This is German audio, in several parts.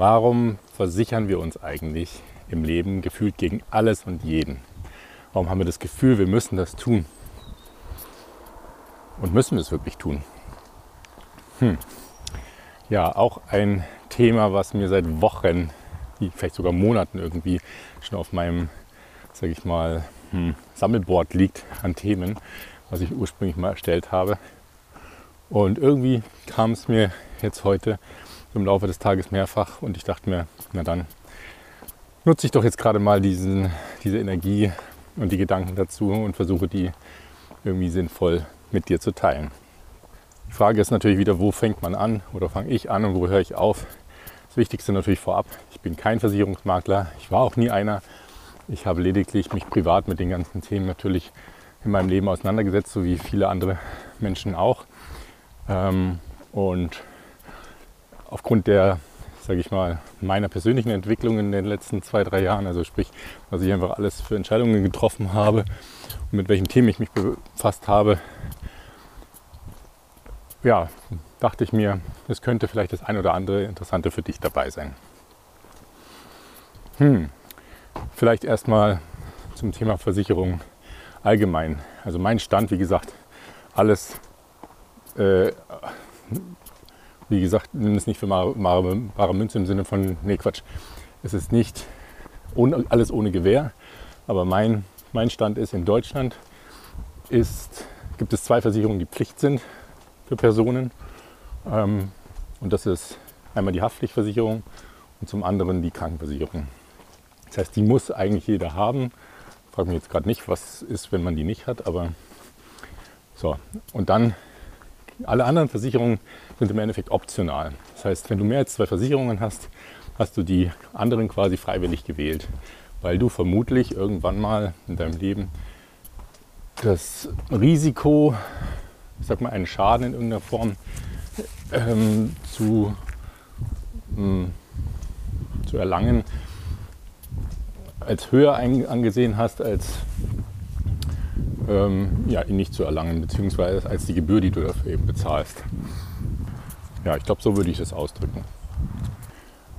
Warum versichern wir uns eigentlich im Leben gefühlt gegen alles und jeden? Warum haben wir das Gefühl, wir müssen das tun? Und müssen wir es wirklich tun? Hm. Ja, auch ein Thema, was mir seit Wochen, vielleicht sogar Monaten irgendwie schon auf meinem, sage ich mal, hm, Sammelboard liegt an Themen, was ich ursprünglich mal erstellt habe. Und irgendwie kam es mir jetzt heute im Laufe des Tages mehrfach und ich dachte mir, na dann nutze ich doch jetzt gerade mal diesen, diese Energie und die Gedanken dazu und versuche die irgendwie sinnvoll mit dir zu teilen. Die Frage ist natürlich wieder, wo fängt man an oder fange ich an und wo höre ich auf? Das Wichtigste natürlich vorab, ich bin kein Versicherungsmakler, ich war auch nie einer. Ich habe lediglich mich privat mit den ganzen Themen natürlich in meinem Leben auseinandergesetzt, so wie viele andere Menschen auch. Ähm, und aufgrund der, sage ich mal, meiner persönlichen Entwicklung in den letzten zwei, drei Jahren, also sprich, was ich einfach alles für Entscheidungen getroffen habe und mit welchen Themen ich mich befasst habe, ja, dachte ich mir, es könnte vielleicht das ein oder andere Interessante für dich dabei sein. Hm, vielleicht erstmal zum Thema Versicherung allgemein. Also mein Stand, wie gesagt, alles, äh, wie gesagt, nimm es nicht für bare Münze im Sinne von, nee Quatsch, es ist nicht ohne, alles ohne Gewähr, aber mein, mein Stand ist, in Deutschland ist, gibt es zwei Versicherungen, die Pflicht sind für Personen. Ähm, und das ist einmal die Haftpflichtversicherung und zum anderen die Krankenversicherung. Das heißt, die muss eigentlich jeder haben. Ich frage mich jetzt gerade nicht, was ist, wenn man die nicht hat, aber so. Und dann alle anderen Versicherungen sind im Endeffekt optional. Das heißt, wenn du mehr als zwei Versicherungen hast, hast du die anderen quasi freiwillig gewählt, weil du vermutlich irgendwann mal in deinem Leben das Risiko ich sag mal, einen Schaden in irgendeiner Form ähm, zu, ähm, zu erlangen, als höher angesehen hast, als ähm, ja, ihn nicht zu erlangen, beziehungsweise als die Gebühr, die du dafür eben bezahlst. Ja, ich glaube, so würde ich das ausdrücken.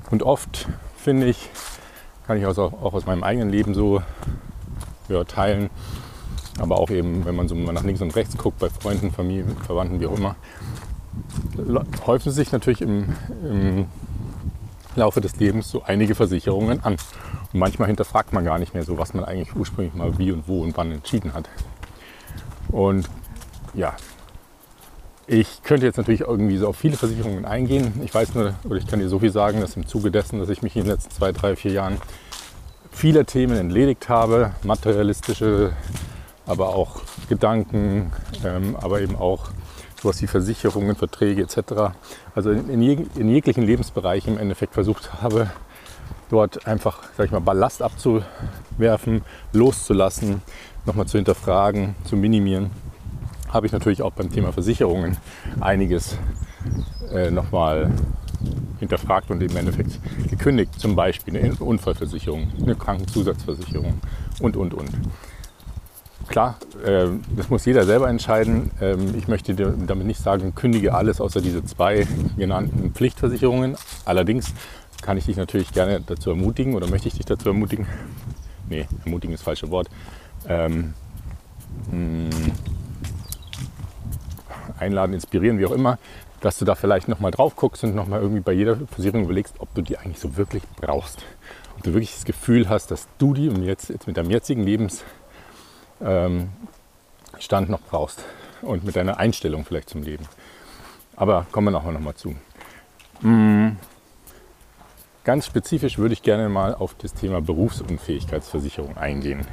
Und oft finde ich, kann ich auch, auch aus meinem eigenen Leben so ja, teilen, aber auch eben, wenn man so mal nach links und rechts guckt, bei Freunden, Familie, Verwandten, wie auch immer, häufen sich natürlich im, im Laufe des Lebens so einige Versicherungen an. Und manchmal hinterfragt man gar nicht mehr so, was man eigentlich ursprünglich mal wie und wo und wann entschieden hat. Und ja, ich könnte jetzt natürlich irgendwie so auf viele Versicherungen eingehen. Ich weiß nur, oder ich kann dir so viel sagen, dass im Zuge dessen, dass ich mich in den letzten zwei, drei, vier Jahren viele Themen entledigt habe, materialistische aber auch Gedanken, ähm, aber eben auch sowas wie Versicherungen, Verträge etc. Also in, in, jeg in jeglichen Lebensbereichen im Endeffekt versucht habe, dort einfach, sag ich mal, Ballast abzuwerfen, loszulassen, nochmal zu hinterfragen, zu minimieren, habe ich natürlich auch beim Thema Versicherungen einiges äh, nochmal hinterfragt und im Endeffekt gekündigt. Zum Beispiel eine Unfallversicherung, eine Krankenzusatzversicherung und, und, und klar, äh, das muss jeder selber entscheiden. Ähm, ich möchte damit nicht sagen, kündige alles außer diese zwei genannten Pflichtversicherungen. Allerdings kann ich dich natürlich gerne dazu ermutigen oder möchte ich dich dazu ermutigen. Nee, ermutigen ist das falsche Wort. Ähm, hm, einladen, inspirieren, wie auch immer, dass du da vielleicht nochmal drauf guckst und nochmal irgendwie bei jeder Versicherung überlegst, ob du die eigentlich so wirklich brauchst. Ob du wirklich das Gefühl hast, dass du die jetzt, jetzt mit deinem jetzigen Lebens ähm, noch brauchst und mit deiner Einstellung vielleicht zum Leben. Aber kommen wir nachher nochmal zu. Mhm. Ganz spezifisch würde ich gerne mal auf das Thema Berufsunfähigkeitsversicherung eingehen,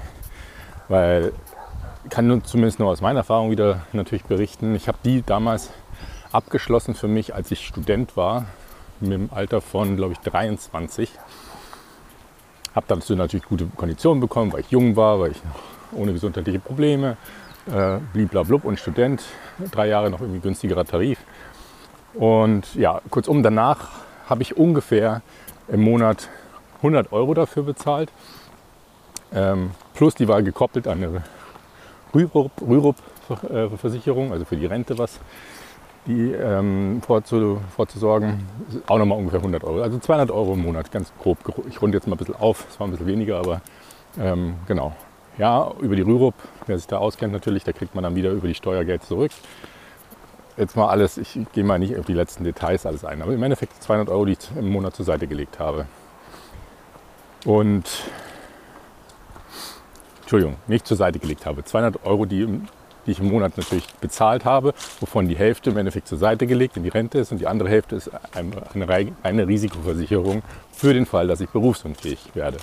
weil ich kann nur, zumindest nur aus meiner Erfahrung wieder natürlich berichten. Ich habe die damals abgeschlossen für mich, als ich Student war, mit dem Alter von, glaube ich, 23. Habe dazu natürlich gute Konditionen bekommen, weil ich jung war, weil ich ohne gesundheitliche Probleme, äh, bliblablub und Student, drei Jahre noch irgendwie günstigerer Tarif. Und ja, kurzum, danach habe ich ungefähr im Monat 100 Euro dafür bezahlt. Ähm, plus die war gekoppelt an eine Rürup-Versicherung, also für die Rente was. die ähm, vorzu, vorzusorgen, auch nochmal ungefähr 100 Euro. Also 200 Euro im Monat, ganz grob. Ich runde jetzt mal ein bisschen auf, es war ein bisschen weniger, aber ähm, genau. Ja, über die Rürup, wer sich da auskennt natürlich, da kriegt man dann wieder über die Steuergeld zurück. Jetzt mal alles, ich gehe mal nicht auf die letzten Details alles ein, aber im Endeffekt 200 Euro, die ich im Monat zur Seite gelegt habe. Und, Entschuldigung, nicht zur Seite gelegt habe. 200 Euro, die die ich im Monat natürlich bezahlt habe, wovon die Hälfte im Endeffekt zur Seite gelegt in die Rente ist und die andere Hälfte ist eine, eine Risikoversicherung für den Fall, dass ich berufsunfähig werde.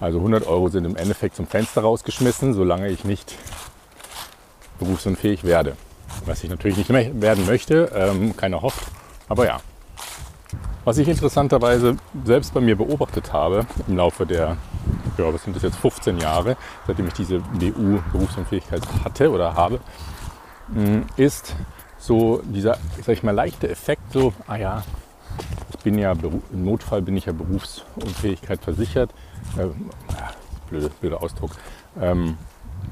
Also 100 Euro sind im Endeffekt zum Fenster rausgeschmissen, solange ich nicht berufsunfähig werde. Was ich natürlich nicht werden möchte, ähm, keiner hofft, aber ja. Was ich interessanterweise selbst bei mir beobachtet habe im Laufe der ja, was sind das jetzt, 15 Jahre, seitdem ich diese BU-Berufsunfähigkeit hatte oder habe, mm, ist so dieser, sag ich mal, leichte Effekt, so, ah ja, ich bin ja, im Notfall bin ich ja Berufsunfähigkeit versichert. Äh, blöde, blöder Ausdruck. Ähm,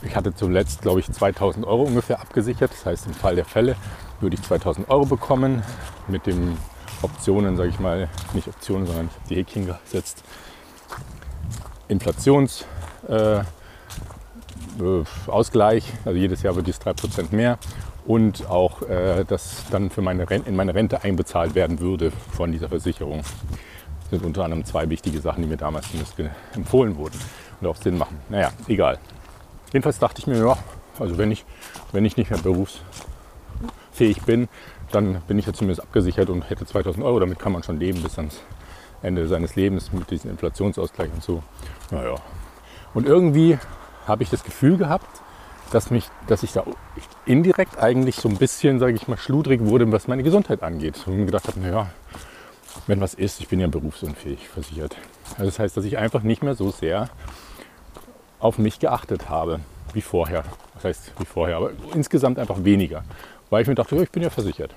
ich hatte zuletzt, glaube ich, 2000 Euro ungefähr abgesichert. Das heißt, im Fall der Fälle würde ich 2000 Euro bekommen mit den Optionen, sage ich mal, nicht Optionen, sondern ich die Häkchen gesetzt, Inflationsausgleich, äh, also jedes Jahr wird dies 3% mehr und auch, äh, dass dann für meine Rente, in meine Rente einbezahlt werden würde von dieser Versicherung. Das sind unter anderem zwei wichtige Sachen, die mir damals empfohlen wurden und auch Sinn machen. Naja, egal. Jedenfalls dachte ich mir, ja, also wenn ich, wenn ich nicht mehr berufsfähig bin, dann bin ich ja zumindest abgesichert und hätte 2000 Euro. Damit kann man schon leben bis ans Ende seines Lebens mit diesem Inflationsausgleich und so. Naja. Und irgendwie habe ich das Gefühl gehabt, dass, mich, dass ich da indirekt eigentlich so ein bisschen, sage ich mal, schludrig wurde, was meine Gesundheit angeht. Und gedacht habe, naja, wenn was ist, ich bin ja berufsunfähig versichert. Also das heißt, dass ich einfach nicht mehr so sehr auf mich geachtet habe wie vorher. Das heißt, wie vorher, aber insgesamt einfach weniger. Weil ich mir dachte, ich bin ja versichert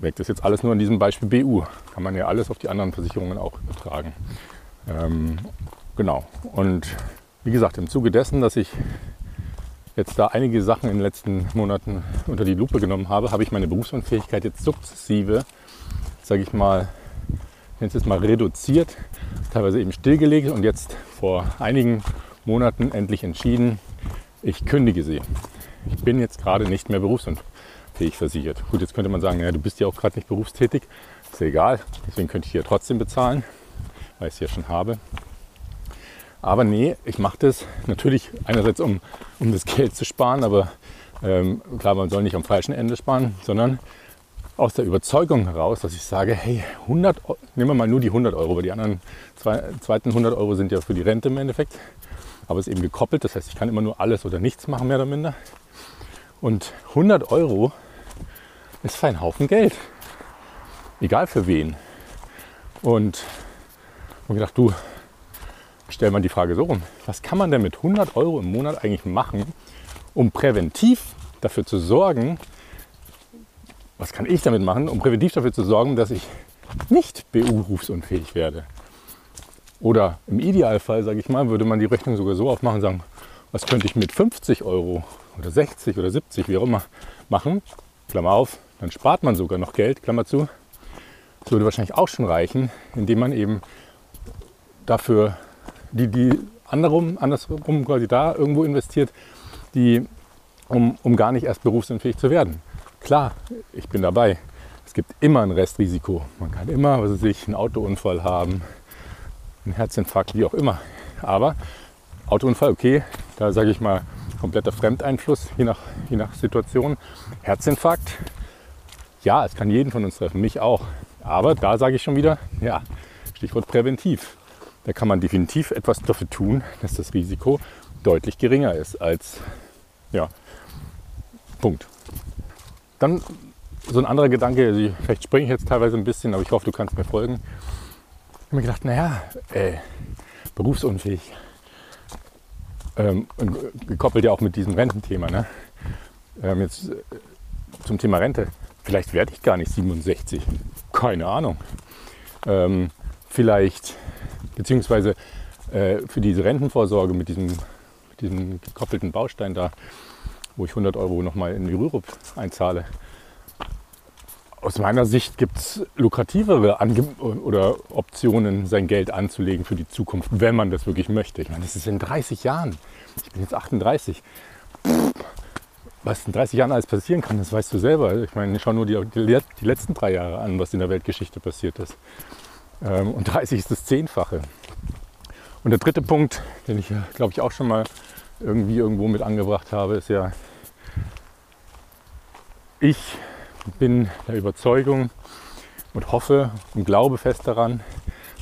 das jetzt alles nur an diesem Beispiel BU. Kann man ja alles auf die anderen Versicherungen auch übertragen. Ähm, genau. Und wie gesagt, im Zuge dessen, dass ich jetzt da einige Sachen in den letzten Monaten unter die Lupe genommen habe, habe ich meine Berufsunfähigkeit jetzt sukzessive, sage ich mal, jetzt ist mal reduziert, teilweise eben stillgelegt und jetzt vor einigen Monaten endlich entschieden, ich kündige sie. Ich bin jetzt gerade nicht mehr berufsunfähig versichert. Gut, jetzt könnte man sagen, ja, du bist ja auch gerade nicht berufstätig. Ist ja egal, deswegen könnte ich ja trotzdem bezahlen, weil ich es ja schon habe. Aber nee, ich mache das natürlich einerseits, um, um das Geld zu sparen, aber ähm, klar, man soll nicht am falschen Ende sparen, sondern aus der Überzeugung heraus, dass ich sage, hey, 100, nehmen wir mal nur die 100 Euro, weil die anderen zwei, zweiten 100 Euro sind ja für die Rente im Endeffekt. Aber es ist eben gekoppelt, das heißt, ich kann immer nur alles oder nichts machen, mehr oder minder. Und 100 Euro ist für einen Haufen Geld. Egal für wen. Und ich habe gedacht, du, stell mal die Frage so rum. Was kann man denn mit 100 Euro im Monat eigentlich machen, um präventiv dafür zu sorgen, was kann ich damit machen, um präventiv dafür zu sorgen, dass ich nicht berufsunfähig werde? Oder im Idealfall, sage ich mal, würde man die Rechnung sogar so aufmachen und sagen, was könnte ich mit 50 Euro oder 60 oder 70, wie auch immer, machen? Klammer auf, dann spart man sogar noch Geld, Klammer zu. Das würde wahrscheinlich auch schon reichen, indem man eben dafür die, die andersrum, andersrum quasi da irgendwo investiert, die, um, um gar nicht erst berufsunfähig zu werden. Klar, ich bin dabei. Es gibt immer ein Restrisiko. Man kann immer, was weiß ich, einen Autounfall haben, einen Herzinfarkt, wie auch immer. Aber Autounfall, okay, da sage ich mal kompletter Fremdeinfluss, je nach, je nach Situation. Herzinfarkt, ja, es kann jeden von uns treffen, mich auch. Aber da sage ich schon wieder, ja, Stichwort präventiv. Da kann man definitiv etwas dafür tun, dass das Risiko deutlich geringer ist als, ja, Punkt. Dann so ein anderer Gedanke, also vielleicht springe ich jetzt teilweise ein bisschen, aber ich hoffe, du kannst mir folgen. Ich habe mir gedacht, naja, äh, berufsunfähig. Ähm, gekoppelt ja auch mit diesem Rententhema. Ne? Ähm, jetzt äh, zum Thema Rente. Vielleicht werde ich gar nicht 67. Keine Ahnung. Ähm, vielleicht, beziehungsweise äh, für diese Rentenvorsorge mit diesem, mit diesem gekoppelten Baustein da, wo ich 100 Euro nochmal in die Rürup einzahle. Aus meiner Sicht gibt es lukrativere Ange oder Optionen, sein Geld anzulegen für die Zukunft, wenn man das wirklich möchte. Ich meine, das ist in 30 Jahren. Ich bin jetzt 38. Pff, was in 30 Jahren alles passieren kann, das weißt du selber. Ich meine, schau nur die, die, die letzten drei Jahre an, was in der Weltgeschichte passiert ist. Ähm, und 30 ist das Zehnfache. Und der dritte Punkt, den ich, glaube ich, auch schon mal irgendwie irgendwo mit angebracht habe, ist ja, ich bin der Überzeugung und hoffe und glaube fest daran,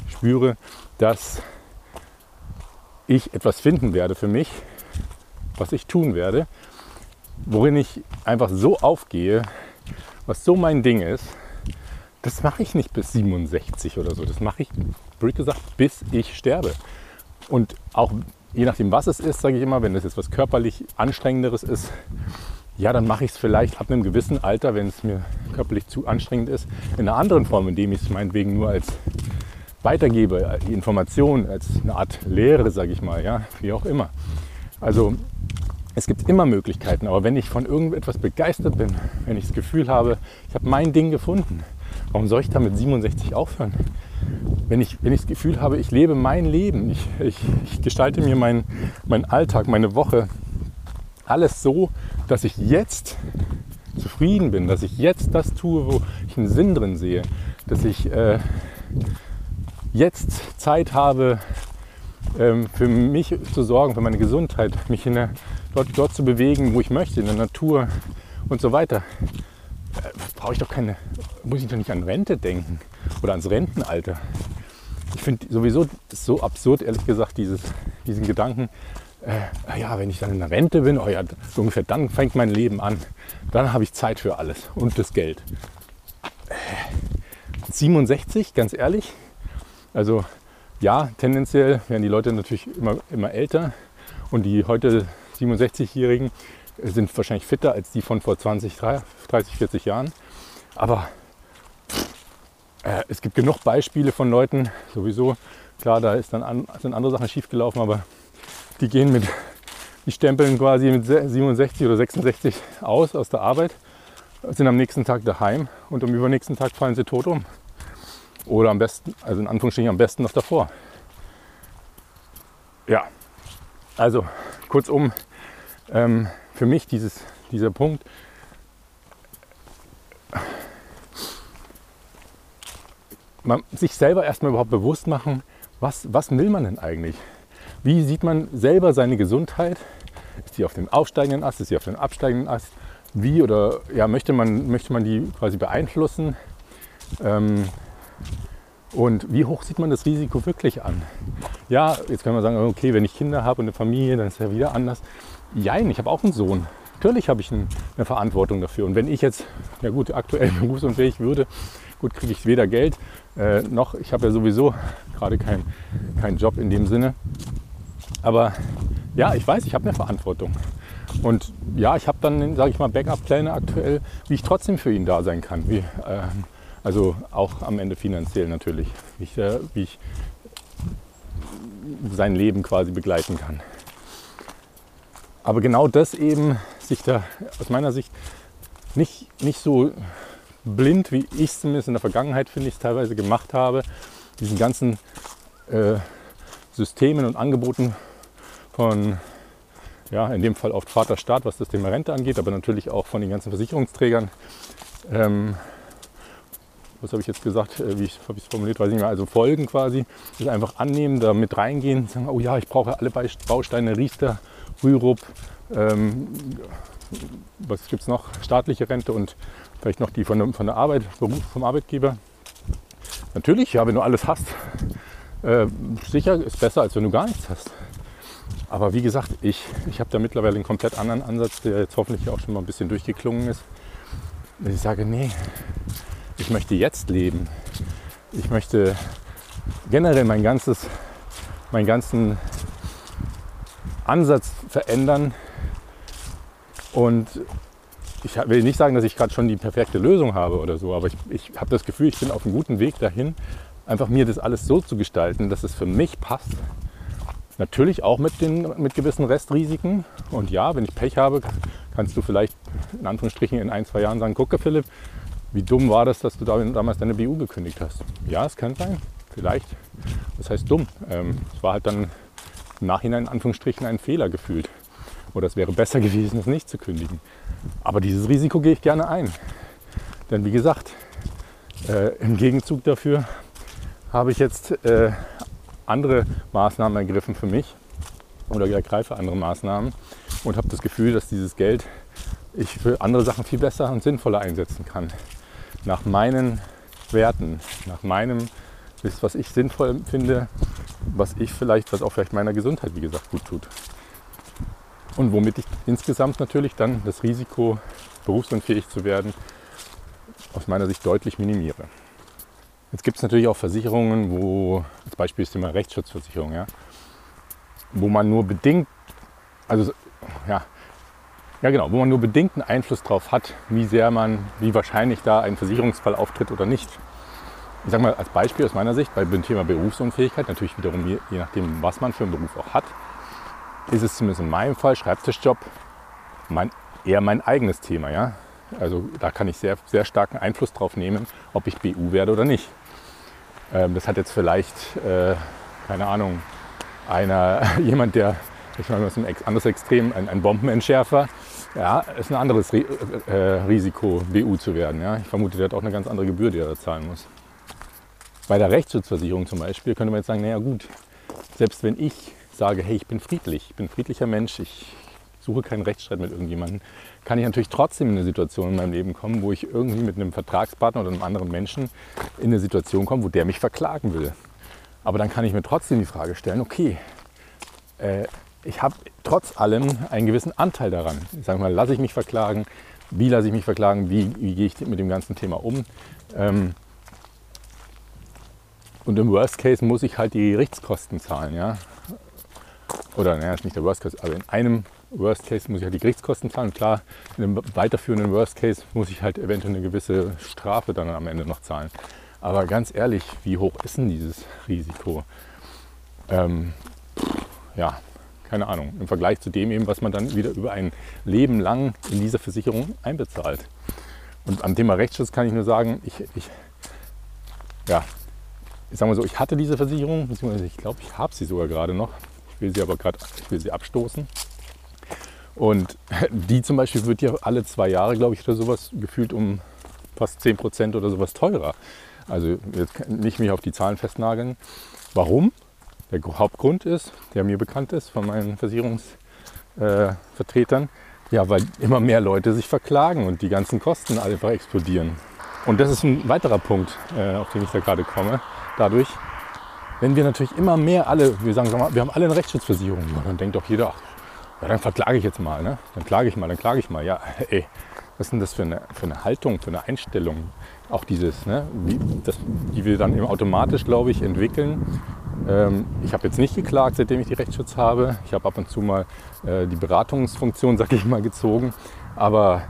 spüre, dass ich etwas finden werde für mich, was ich tun werde, worin ich einfach so aufgehe, was so mein Ding ist, das mache ich nicht bis 67 oder so. Das mache ich, blöd gesagt, bis ich sterbe. Und auch je nachdem, was es ist, sage ich immer, wenn es jetzt was körperlich anstrengenderes ist, ja, dann mache ich es vielleicht ab einem gewissen Alter, wenn es mir körperlich zu anstrengend ist, in einer anderen Form, indem ich es meinetwegen nur als weitergebe, die Information, als eine Art Lehre, sage ich mal, ja, wie auch immer. Also es gibt immer Möglichkeiten, aber wenn ich von irgendetwas begeistert bin, wenn ich das Gefühl habe, ich habe mein Ding gefunden, warum soll ich da mit 67 aufhören? Wenn ich, wenn ich das Gefühl habe, ich lebe mein Leben, ich, ich, ich gestalte mir meinen mein Alltag, meine Woche, alles so, dass ich jetzt zufrieden bin, dass ich jetzt das tue, wo ich einen Sinn drin sehe, dass ich äh, jetzt Zeit habe, ähm, für mich zu sorgen, für meine Gesundheit, mich in der, dort, dort zu bewegen, wo ich möchte, in der Natur und so weiter. Äh, brauche ich doch keine, muss ich doch nicht an Rente denken oder ans Rentenalter. Ich finde sowieso so absurd, ehrlich gesagt, dieses, diesen Gedanken, äh, ja, wenn ich dann in der Rente bin, oh ja, so ungefähr dann fängt mein Leben an. Dann habe ich Zeit für alles und das Geld. Äh, 67, ganz ehrlich. Also ja, tendenziell werden die Leute natürlich immer, immer älter und die heute 67-Jährigen sind wahrscheinlich fitter als die von vor 20, 30, 40 Jahren. Aber äh, es gibt genug Beispiele von Leuten, sowieso, klar, da ist dann an, sind andere Sachen schiefgelaufen, aber die gehen mit, die stempeln quasi mit 67 oder 66 aus aus der Arbeit, sind am nächsten Tag daheim und am übernächsten Tag fallen sie tot um. Oder am besten, also in Anführungsstrichen am besten noch davor. Ja, also kurzum, ähm, für mich dieses, dieser Punkt, man, sich selber erstmal überhaupt bewusst machen, was, was will man denn eigentlich? Wie sieht man selber seine Gesundheit? Ist sie auf dem aufsteigenden Ast? Ist sie auf dem absteigenden Ast? Wie oder ja, möchte, man, möchte man die quasi beeinflussen? Ähm, und wie hoch sieht man das Risiko wirklich an? Ja, jetzt kann man sagen, okay, wenn ich Kinder habe und eine Familie, dann ist ja wieder anders. Jein, ich habe auch einen Sohn. Natürlich habe ich eine Verantwortung dafür. Und wenn ich jetzt, ja gut, aktuell berufsunfähig würde, gut, kriege ich weder Geld äh, noch, ich habe ja sowieso gerade keinen kein Job in dem Sinne. Aber ja, ich weiß, ich habe eine Verantwortung. Und ja, ich habe dann, sage ich mal, Backup-Pläne aktuell, wie ich trotzdem für ihn da sein kann. Wie, äh, also auch am Ende finanziell natürlich, wie ich, äh, wie ich sein Leben quasi begleiten kann. Aber genau das eben, sich da aus meiner Sicht nicht, nicht so blind, wie ich es zumindest in der Vergangenheit, finde ich, teilweise gemacht habe, diesen ganzen äh, Systemen und Angeboten von, ja, in dem Fall oft Vaterstaat, was das Thema Rente angeht, aber natürlich auch von den ganzen Versicherungsträgern. Ähm, was habe ich jetzt gesagt, äh, wie habe ich es formuliert, weiß ich nicht mehr, also folgen quasi, das einfach annehmen, da mit reingehen, sagen, oh ja, ich brauche alle Bausteine, Riester, Rürup, ähm, was gibt es noch, staatliche Rente und vielleicht noch die von von der Arbeit, vom Arbeitgeber. Natürlich, ja, wenn du alles hast, äh, sicher ist besser, als wenn du gar nichts hast. Aber wie gesagt, ich, ich habe da mittlerweile einen komplett anderen Ansatz, der jetzt hoffentlich auch schon mal ein bisschen durchgeklungen ist. Ich sage, nee, ich möchte jetzt leben. Ich möchte generell mein ganzes, meinen ganzen Ansatz verändern. Und ich will nicht sagen, dass ich gerade schon die perfekte Lösung habe oder so, aber ich, ich habe das Gefühl, ich bin auf einem guten Weg dahin, einfach mir das alles so zu gestalten, dass es für mich passt. Natürlich auch mit, den, mit gewissen Restrisiken. Und ja, wenn ich Pech habe, kannst du vielleicht in Anführungsstrichen in ein, zwei Jahren sagen, gucke Philipp, wie dumm war das, dass du damals deine BU gekündigt hast. Ja, es kann sein, vielleicht. Was heißt dumm? Ähm, es war halt dann im Nachhinein in Anführungsstrichen ein Fehler gefühlt. Oder es wäre besser gewesen, es nicht zu kündigen. Aber dieses Risiko gehe ich gerne ein. Denn wie gesagt, äh, im Gegenzug dafür habe ich jetzt äh, andere Maßnahmen ergriffen für mich oder ergreife andere Maßnahmen und habe das Gefühl, dass dieses Geld ich für andere Sachen viel besser und sinnvoller einsetzen kann. Nach meinen Werten, nach meinem, was ich sinnvoll finde, was ich vielleicht, was auch vielleicht meiner Gesundheit, wie gesagt, gut tut. Und womit ich insgesamt natürlich dann das Risiko, berufsunfähig zu werden, aus meiner Sicht deutlich minimiere. Jetzt gibt es natürlich auch Versicherungen, wo, als Beispiel ist immer Rechtsschutzversicherung, ja, wo man nur bedingt, also ja, ja genau, wo man nur bedingten Einfluss darauf hat, wie sehr man, wie wahrscheinlich da ein Versicherungsfall auftritt oder nicht. Ich sage mal als Beispiel aus meiner Sicht, bei dem Thema Berufsunfähigkeit, natürlich wiederum je, je nachdem, was man für einen Beruf auch hat, ist es zumindest in meinem Fall Schreibtischjob mein, eher mein eigenes Thema. Ja? Also da kann ich sehr, sehr starken Einfluss drauf nehmen, ob ich BU werde oder nicht. Ähm, das hat jetzt vielleicht, äh, keine Ahnung, einer, jemand, der, ich meine, das ist ein anderes Extrem, ein, ein Bombenentschärfer, ja, ist ein anderes äh, äh, Risiko, BU zu werden. Ja. Ich vermute, der hat auch eine ganz andere Gebühr, die er da zahlen muss. Bei der Rechtsschutzversicherung zum Beispiel könnte man jetzt sagen, naja gut, selbst wenn ich sage, hey, ich bin friedlich, ich bin ein friedlicher Mensch, ich suche keinen Rechtsstreit mit irgendjemandem, kann ich natürlich trotzdem in eine Situation in meinem Leben kommen, wo ich irgendwie mit einem Vertragspartner oder einem anderen Menschen in eine Situation komme, wo der mich verklagen will. Aber dann kann ich mir trotzdem die Frage stellen, okay, äh, ich habe trotz allem einen gewissen Anteil daran. Ich sage mal, lasse ich mich verklagen, wie lasse ich mich verklagen, wie, wie gehe ich mit dem ganzen Thema um. Ähm, und im Worst Case muss ich halt die Gerichtskosten zahlen. Ja? Oder naja, ist nicht der Worst Case, aber in einem Worst Case muss ich halt die Gerichtskosten zahlen. Klar, in einem weiterführenden Worst Case muss ich halt eventuell eine gewisse Strafe dann am Ende noch zahlen. Aber ganz ehrlich, wie hoch ist denn dieses Risiko? Ähm, ja, keine Ahnung. Im Vergleich zu dem eben, was man dann wieder über ein Leben lang in dieser Versicherung einbezahlt. Und am Thema Rechtsschutz kann ich nur sagen, ich, ich ja, ich sage mal so, ich hatte diese Versicherung, beziehungsweise ich glaube, ich habe sie sogar gerade noch. Ich will sie aber gerade, ich will sie abstoßen. Und die zum Beispiel wird ja alle zwei Jahre, glaube ich, oder sowas gefühlt um fast 10 Prozent oder sowas teurer. Also jetzt nicht mich auf die Zahlen festnageln. Warum? Der Hauptgrund ist, der mir bekannt ist von meinen Versicherungsvertretern, äh, ja, weil immer mehr Leute sich verklagen und die ganzen Kosten einfach explodieren. Und das ist ein weiterer Punkt, äh, auf den ich da gerade komme. Dadurch, wenn wir natürlich immer mehr alle, wir sagen, wir haben alle eine Rechtsschutzversicherung, dann denkt doch jeder, ach, ja, dann verklage ich jetzt mal, ne? Dann klage ich mal, dann klage ich mal. Ja, ey, was ist denn das für eine, für eine Haltung, für eine Einstellung? Auch dieses, ne? Wie, das, die wir dann eben automatisch, glaube ich, entwickeln. Ähm, ich habe jetzt nicht geklagt, seitdem ich die Rechtsschutz habe. Ich habe ab und zu mal äh, die Beratungsfunktion, sag ich mal, gezogen. Aber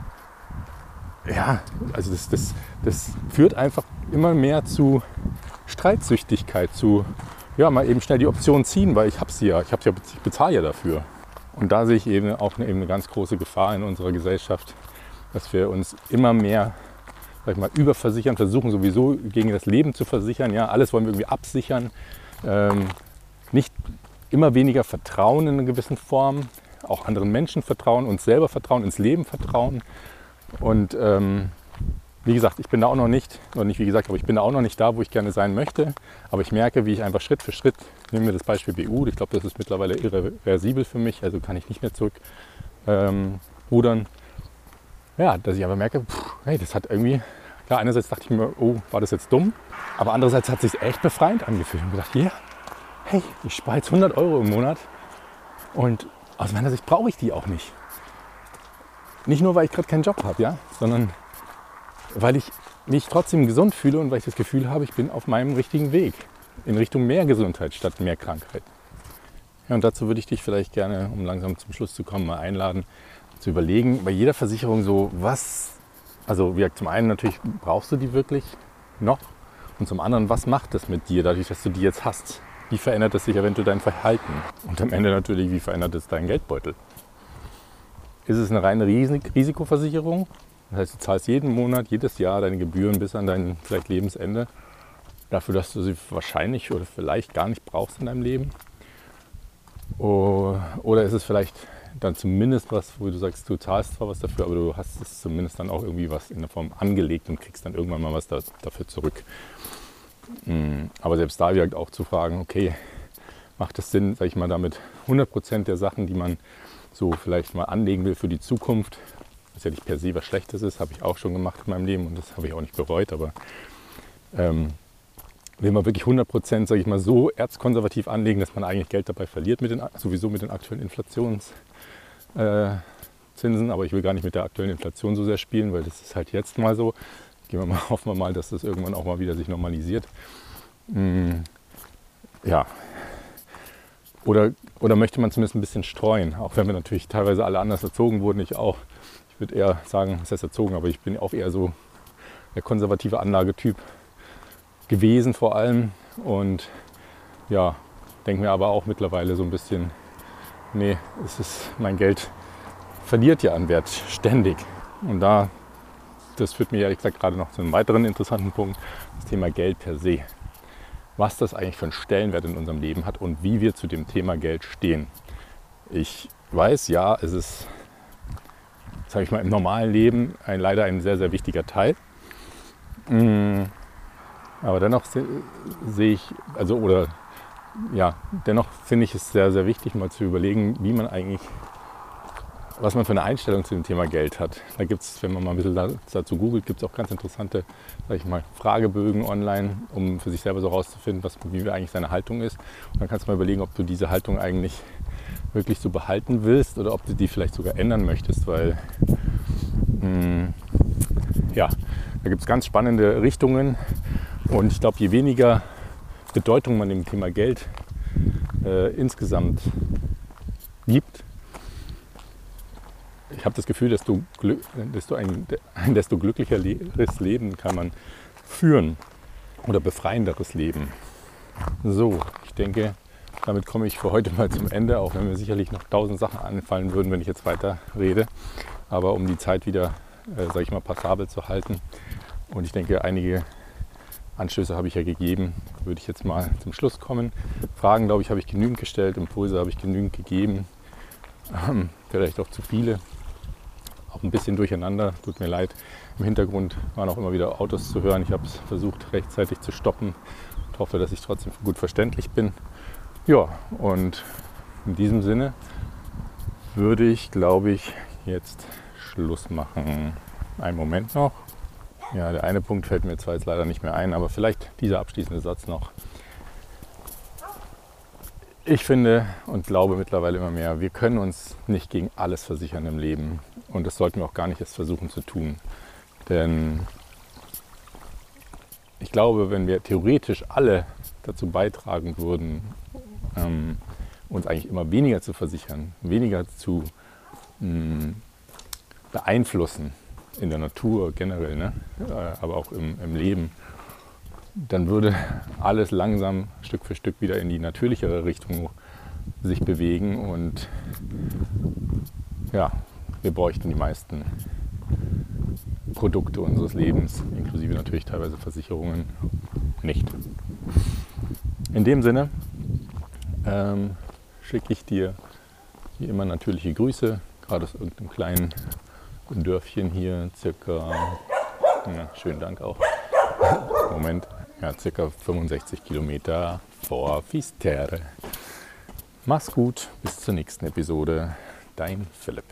ja, also das, das, das führt einfach immer mehr zu Streitsüchtigkeit, zu ja, mal eben schnell die Option ziehen, weil ich habe sie ja, ich, ja, ich bezahle ja dafür. Und da sehe ich eben auch eine, eben eine ganz große Gefahr in unserer Gesellschaft, dass wir uns immer mehr sag ich mal, überversichern, versuchen sowieso gegen das Leben zu versichern. Ja, alles wollen wir irgendwie absichern. Ähm, nicht immer weniger Vertrauen in einer gewissen Form, auch anderen Menschen vertrauen, uns selber vertrauen, ins Leben vertrauen. Und ähm, wie gesagt, ich bin da auch noch nicht, oder nicht wie gesagt, aber ich bin da auch noch nicht da, wo ich gerne sein möchte. Aber ich merke, wie ich einfach Schritt für Schritt, nehmen wir das Beispiel BU, ich glaube, das ist mittlerweile irreversibel für mich, also kann ich nicht mehr zurück ähm, rudern. Ja, dass ich aber merke, pff, hey, das hat irgendwie, klar, einerseits dachte ich mir, oh, war das jetzt dumm? Aber andererseits hat es sich echt befreiend angefühlt und gedacht, ja, yeah, hey, ich spare jetzt 100 Euro im Monat und aus meiner Sicht brauche ich die auch nicht. Nicht nur, weil ich gerade keinen Job habe, ja, sondern weil ich mich trotzdem gesund fühle und weil ich das Gefühl habe, ich bin auf meinem richtigen Weg in Richtung mehr Gesundheit statt mehr Krankheit. Ja, und dazu würde ich dich vielleicht gerne, um langsam zum Schluss zu kommen, mal einladen, zu überlegen, bei jeder Versicherung so, was, also wie zum einen natürlich, brauchst du die wirklich noch? Und zum anderen, was macht das mit dir, dadurch, dass du die jetzt hast? wie verändert es sich eventuell dein Verhalten? Und am Ende natürlich, wie verändert es deinen Geldbeutel? Ist es eine reine Risikoversicherung? Das heißt, du zahlst jeden Monat, jedes Jahr deine Gebühren bis an dein vielleicht Lebensende dafür, dass du sie wahrscheinlich oder vielleicht gar nicht brauchst in deinem Leben? Oder ist es vielleicht dann zumindest was, wo du sagst, du zahlst zwar was dafür, aber du hast es zumindest dann auch irgendwie was in der Form angelegt und kriegst dann irgendwann mal was da, dafür zurück. Hm, aber selbst da wird auch zu fragen, okay, macht es Sinn, sag ich mal, damit 100% der Sachen, die man so vielleicht mal anlegen will für die Zukunft, was ja nicht per se was Schlechtes ist, habe ich auch schon gemacht in meinem Leben und das habe ich auch nicht bereut, aber ähm, will man wirklich 100%, sage ich mal, so erzkonservativ anlegen, dass man eigentlich Geld dabei verliert, mit den, sowieso mit den aktuellen Inflationszinsen. Äh, aber ich will gar nicht mit der aktuellen Inflation so sehr spielen, weil das ist halt jetzt mal so. Gehen wir mal, hoffen wir mal, dass das irgendwann auch mal wieder sich normalisiert. Mm, ja. Oder, oder möchte man zumindest ein bisschen streuen, auch wenn wir natürlich teilweise alle anders erzogen wurden, ich auch. Würde eher sagen, was heißt erzogen, aber ich bin auch eher so der konservative Anlagetyp gewesen vor allem. Und ja, denke mir aber auch mittlerweile so ein bisschen, nee, es ist mein Geld verliert ja an Wert ständig. Und da, das führt mir ehrlich gesagt gerade noch zu einem weiteren interessanten Punkt, das Thema Geld per se. Was das eigentlich für einen Stellenwert in unserem Leben hat und wie wir zu dem Thema Geld stehen. Ich weiß, ja, es ist, sage ich mal, im normalen Leben ein, leider ein sehr, sehr wichtiger Teil. Mm, aber dennoch sehe ich, also oder ja, dennoch finde ich es sehr, sehr wichtig, mal zu überlegen, wie man eigentlich, was man für eine Einstellung zu dem Thema Geld hat. Da gibt es, wenn man mal ein bisschen dazu googelt, gibt es auch ganz interessante, sag ich mal, Fragebögen online, um für sich selber so herauszufinden, was, wie eigentlich seine Haltung ist. Und dann kannst du mal überlegen, ob du diese Haltung eigentlich wirklich so behalten willst oder ob du die vielleicht sogar ändern möchtest, weil mh, hm, ja, da gibt es ganz spannende Richtungen und ich glaube, je weniger Bedeutung man dem Thema Geld äh, insgesamt gibt, ich habe das Gefühl, desto, desto ein, ein desto glücklicheres Leben kann man führen oder befreienderes Leben. So, ich denke, damit komme ich für heute mal zum Ende, auch wenn mir sicherlich noch tausend Sachen anfallen würden, wenn ich jetzt weiter rede. Aber um die Zeit wieder, äh, sage ich mal, passabel zu halten. Und ich denke, einige Anstöße habe ich ja gegeben, würde ich jetzt mal zum Schluss kommen. Fragen, glaube ich, habe ich genügend gestellt, Impulse habe ich genügend gegeben. Ähm, vielleicht auch zu viele. Auch ein bisschen durcheinander, tut mir leid. Im Hintergrund waren auch immer wieder Autos zu hören. Ich habe es versucht rechtzeitig zu stoppen und hoffe, dass ich trotzdem gut verständlich bin. Ja, und in diesem Sinne würde ich, glaube ich, jetzt Schluss machen. Einen Moment noch. Ja, der eine Punkt fällt mir zwar jetzt leider nicht mehr ein, aber vielleicht dieser abschließende Satz noch. Ich finde und glaube mittlerweile immer mehr, wir können uns nicht gegen alles versichern im Leben. Und das sollten wir auch gar nicht erst versuchen zu tun. Denn ich glaube, wenn wir theoretisch alle dazu beitragen würden, ähm, uns eigentlich immer weniger zu versichern, weniger zu mh, mm, beeinflussen, in der Natur generell, ne? Äh, aber auch im, im Leben, dann würde alles langsam Stück für Stück wieder in die natürlichere Richtung sich bewegen und ja, wir bräuchten die meisten Produkte unseres Lebens, inklusive natürlich teilweise Versicherungen, nicht. In dem Sinne ähm, schicke ich dir wie immer natürliche Grüße, gerade aus irgendeinem kleinen ein Dörfchen hier, circa, ja, schönen Dank auch, Moment, ja, circa 65 Kilometer vor Fistere. Mach's gut, bis zur nächsten Episode. Dein Philipp.